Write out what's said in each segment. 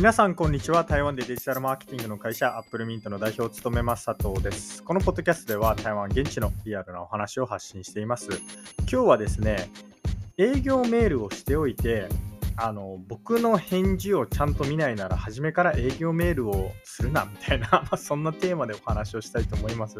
皆さん、こんにちは。台湾でデジタルマーケティングの会社、アップルミントの代表を務めます佐藤です。このポッドキャストでは、台湾現地のリアルなお話を発信しています。今日はですね、営業メールをしておいて、あの僕の返事をちゃんと見ないなら初めから営業メールをするなみたいな、そんなテーマでお話をしたいと思います。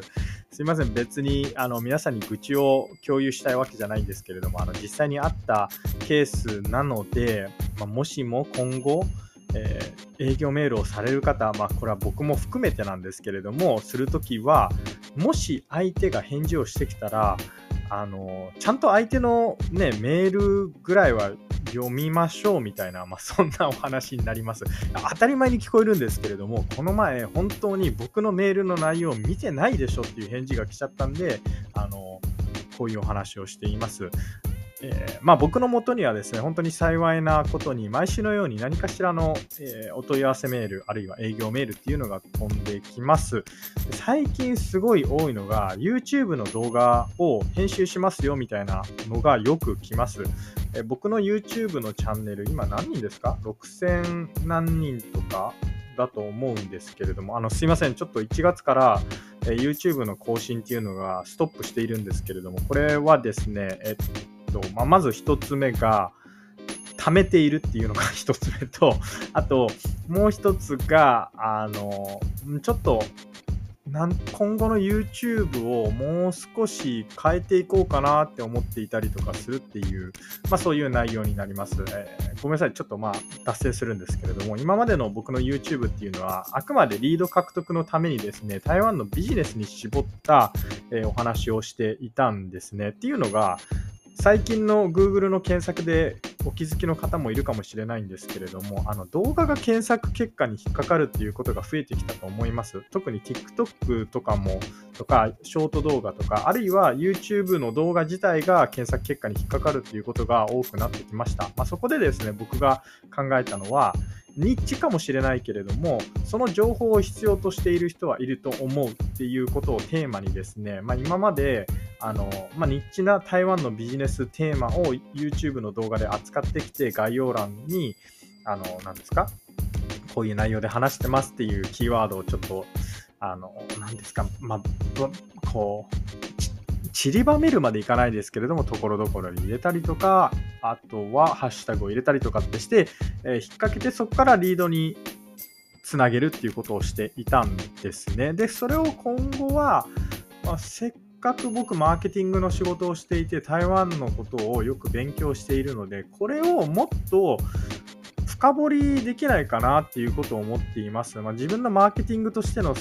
すいません、別にあの皆さんに愚痴を共有したいわけじゃないんですけれども、あの実際にあったケースなので、まあ、もしも今後、えー、営業メールをされる方、まあ、これは僕も含めてなんですけれども、するときは、もし相手が返事をしてきたら、あのちゃんと相手の、ね、メールぐらいは読みましょうみたいな、まあ、そんなお話になります。当たり前に聞こえるんですけれども、この前、本当に僕のメールの内容を見てないでしょっていう返事が来ちゃったんで、あのこういうお話をしています。えー、まあ、僕のもとにはですね、本当に幸いなことに、毎週のように何かしらの、えー、お問い合わせメール、あるいは営業メールっていうのが飛んできます。最近すごい多いのが、YouTube の動画を編集しますよみたいなのがよく来ます。えー、僕の YouTube のチャンネル、今何人ですか ?6000 何人とかだと思うんですけれども、あのすいません、ちょっと1月から、え YouTube の更新っていうのがストップしているんですけれども、これはですね、えっと、まあ、まず1つ目が、貯めているっていうのが 1つ目と、あと、もう1つが、あの、ちょっと、なん今後の YouTube をもう少し変えていこうかなって思っていたりとかするっていう、まあ、そういう内容になります、えー、ごめんなさい、ちょっとまあ達成するんですけれども、今までの僕の YouTube っていうのは、あくまでリード獲得のためにですね、台湾のビジネスに絞った、えー、お話をしていたんですね。っていうのが、最近の Google の検索でお気づきの方もいるかもしれないんですけれども、あの動画が検索結果に引っかかるっていうことが増えてきたと思います。特に TikTok とかも、とか、ショート動画とか、あるいは YouTube の動画自体が検索結果に引っかかるっていうことが多くなってきました。まあ、そこでですね、僕が考えたのは、ニッチかもしれないけれども、その情報を必要としている人はいると思うっていうことをテーマにですね、まあ、今まであの、まあ、ニッチな台湾のビジネステーマを YouTube の動画で扱ってきて、概要欄に、あの、何ですかこういう内容で話してますっていうキーワードをちょっと、あの、何ですか、まあ、こう、散りばめるまでいかないですけれども、ところどころに入れたりとか、あとはハッシュタグを入れたりとかってして、えー、引っ掛けてそこからリードにつなげるっていうことをしていたんですね。で、それを今後は、まあ、せっかく僕マーケティングの仕事をしていて台湾のことをよく勉強しているのでこれをもっと深掘りできないかなっていうことを思っています。まあ、自分のマーケティングとしての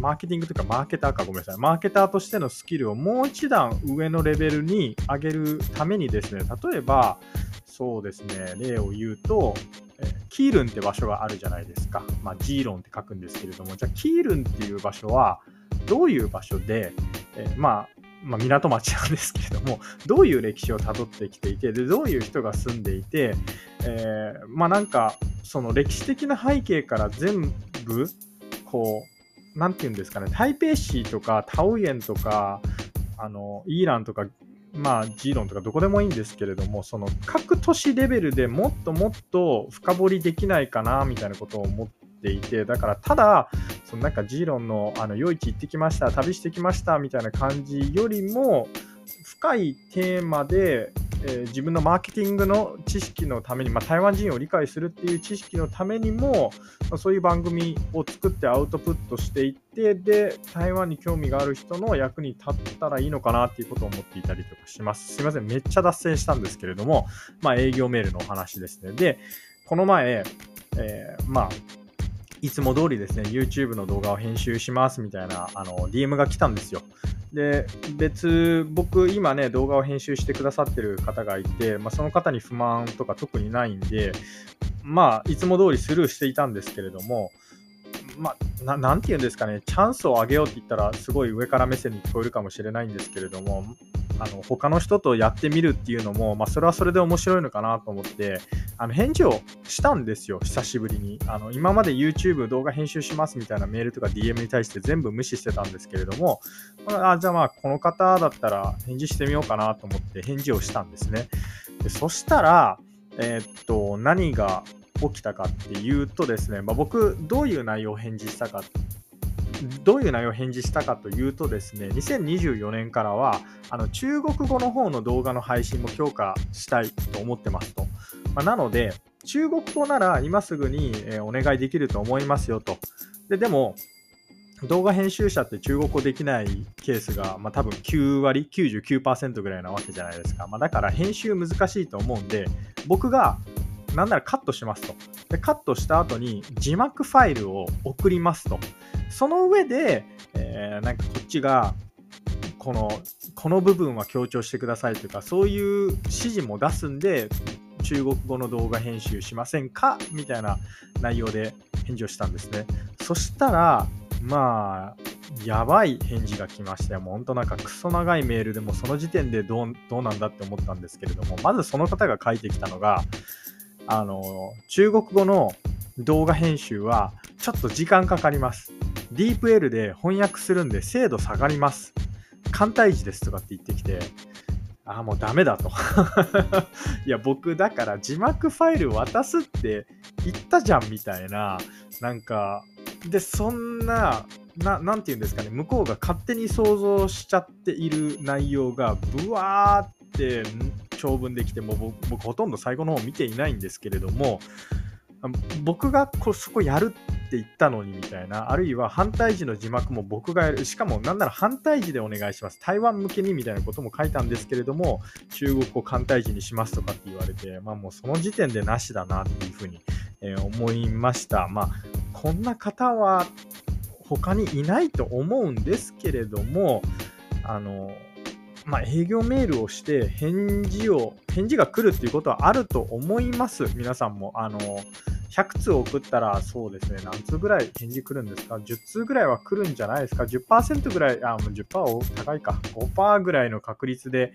マーケティングというかマーケターかごめんなさい。マーケターとしてのスキルをもう一段上のレベルに上げるためにですね、例えば、そうですね、例を言うと、キールンって場所があるじゃないですか。まあ、ジーロンって書くんですけれども、じゃあキールンっていう場所はどういう場所で、え、まあ、まあ、港町なんですけれども、どういう歴史をたどってきていて、でどういう人が住んでいて、えー、まあなんか、その歴史的な背景から全部、こう、なんていうんですかね、台北市とかタオイエンとか、あの、イーランとか、まあ、ジーロンとかどこでもいいんですけれども、その各都市レベルでもっともっと深掘りできないかな、みたいなことを思っていて、だからただ、そのなんかジーロンのあの夜市行ってきました、旅してきましたみたいな感じよりも、深いテーマで、えー、自分のマーケティングの知識のために、まあ、台湾人を理解するっていう知識のためにも、まあ、そういう番組を作ってアウトプットしていってで台湾に興味がある人の役に立ったらいいのかなっていうことを思っていたりとかします。すいません。めっちゃ脱線したんですけれども、まあ、営業メールのお話ですね。でこの前、えー、まあいつも通りですね、YouTube の動画を編集しますみたいなあの DM が来たんですよ。で、別、僕、今ね、動画を編集してくださってる方がいて、まあ、その方に不満とか特にないんで、まあ、いつも通りスルーしていたんですけれども、まあ、なんて言うんですかね、チャンスをあげようって言ったら、すごい上から目線に聞こえるかもしれないんですけれども、あの他の人とやってみるっていうのも、まあ、それはそれで面白いのかなと思ってあの返事をしたんですよ。久しぶりに。あの今まで YouTube 動画編集しますみたいなメールとか DM に対して全部無視してたんですけれどもあじゃあまあこの方だったら返事してみようかなと思って返事をしたんですね。でそしたらえー、っと何が起きたかっていうとですね、まあ、僕、どういう内容を返事したか、どういう内容を返事したかというとですね、2024年からは、あの中国語の方の動画の配信も強化したいと思ってますと。まあ、なので、中国語なら今すぐにお願いできると思いますよと。ででも、動画編集者って中国語できないケースが、まあ、多分9割、99%ぐらいなわけじゃないですか。まあ、だから編集難しいと思うんで、僕がなんならカットしますと。で、カットした後に字幕ファイルを送りますと。その上で、えー、なんかこっちが、この、この部分は強調してくださいというか、そういう指示も出すんで、中国語の動画編集しませんか？みたいな内容で返事をしたんですね。そしたら、まあ、やばい返事が来ましたよ。もう本当なんかクソ長いメールでもその時点でどうどうなんだって思ったんですけれども、まずその方が書いてきたのが、あの、中国語の動画編集はちょっと時間かかります。DeepL で翻訳するんで精度下がります。簡体字ですとかって言ってきて、ああ、もうダメだと。いや、僕、だから字幕ファイル渡すって言ったじゃんみたいな、なんか、で、そんな、ななんて言うんですかね、向こうが勝手に想像しちゃっている内容が、ぶわーって長文できて、もう僕、ほとんど最後の方見ていないんですけれども、僕がこそこやるって言ったのにみたいな、あるいは反対時の字幕も僕がやる、しかもなんなら反対時でお願いします、台湾向けにみたいなことも書いたんですけれども、中国語反対時にしますとかって言われて、まあもうその時点でなしだなっていうふうに、えー、思いました。まあ、こんな方は他にいないと思うんですけれども、あの、まあ、営業メールをして返事を、返事が来るっていうことはあると思います。皆さんも。あの、100通送ったら、そうですね、何通ぐらい返事来るんですか ?10 通ぐらいは来るんじゃないですか ?10% ぐらい、あ、もう10%高いか。5%ぐらいの確率で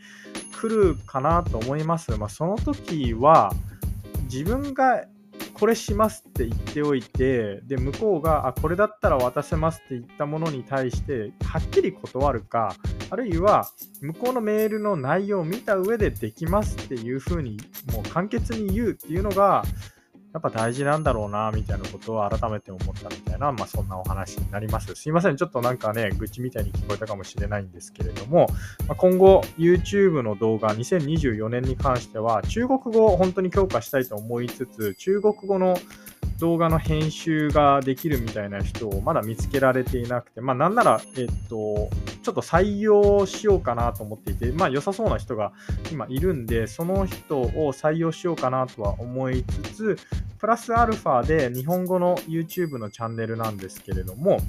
来るかなと思います。まあ、その時は、自分がこれしますって言っておいて、で、向こうが、あ、これだったら渡せますって言ったものに対して、はっきり断るか、あるいは、向こうのメールの内容を見た上でできますっていうふうに、もう簡潔に言うっていうのが、やっぱ大事なんだろうな、みたいなことを改めて思ったみたいな、まあそんなお話になります。すいません。ちょっとなんかね、愚痴みたいに聞こえたかもしれないんですけれども、まあ、今後 YouTube の動画2024年に関しては中国語を本当に強化したいと思いつつ、中国語の動画の編集ができるみたいな人をまだ見つけられていなくて、まあなんなら、えっと、ちょっと採用しようかなと思っていて、まあ良さそうな人が今いるんで、その人を採用しようかなとは思いつつ、プラスアルファで日本語の YouTube のチャンネルなんですけれども、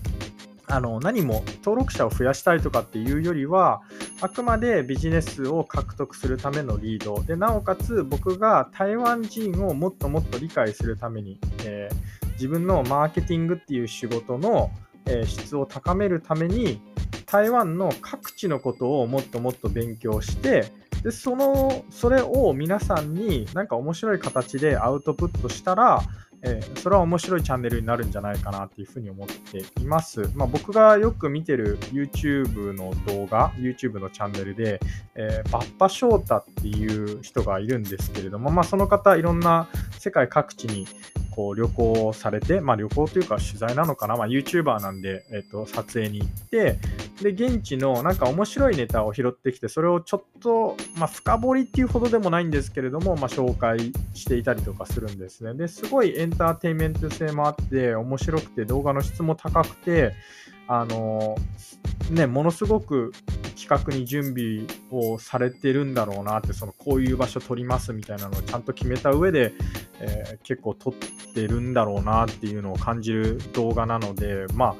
あの何も登録者を増やしたいとかっていうよりは、あくまでビジネスを獲得するためのリードで、なおかつ僕が台湾人をもっともっと理解するために、えー、自分のマーケティングっていう仕事の、えー、質を高めるために、台湾の各地のことをもっともっと勉強して、でそのそれを皆さんになんか面白い形でアウトプットしたら、えー、それは面白いチャンネルになるんじゃないかなっていうふうに思っています。まあ、僕がよく見てる YouTube の動画、YouTube のチャンネルで、えー、バッパ翔太っていう人がいるんですけれども、まあ、その方、いろんな世界各地にこう旅行されて、まあ、旅行というか取材なのかな、まあ、YouTuber なんで、えっと、撮影に行って、で、現地のなんか面白いネタを拾ってきて、それをちょっと、まあ、深掘りっていうほどでもないんですけれども、まあ、紹介していたりとかするんですね。で、すごいエンターテインメント性もあって、面白くて、動画の質も高くて、あのね、ものすごく企画に準備をされてるんだろうなって、そのこういう場所撮りますみたいなのをちゃんと決めた上で、えー、結構撮ってるんだろうなっていうのを感じる動画なので、まあ、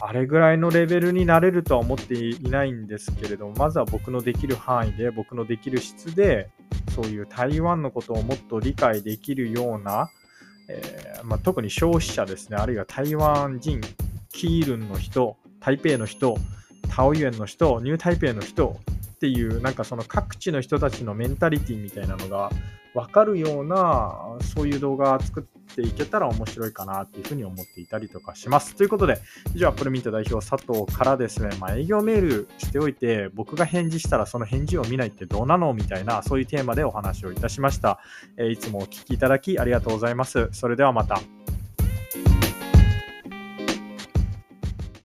あれぐらいのレベルになれるとは思っていないんですけれども、まずは僕のできる範囲で、僕のできる質で、そういう台湾のことをもっと理解できるような、えー、まあ、特に消費者ですね、あるいは台湾人、キールンの人、台北の人、タオユエンの人、ニュータイペイの人っていうなんかその各地の人たちのメンタリティみたいなのが分かるようなそういう動画作っっていけたら面白いかなっていうふうに思っていたりとかします。ということで以上アップルミント代表佐藤からですね、まあ、営業メールしておいて僕が返事したらその返事を見ないってどうなのみたいなそういうテーマでお話をいたしました。えー、いつもお聞きいただきありがとうございます。それではまた。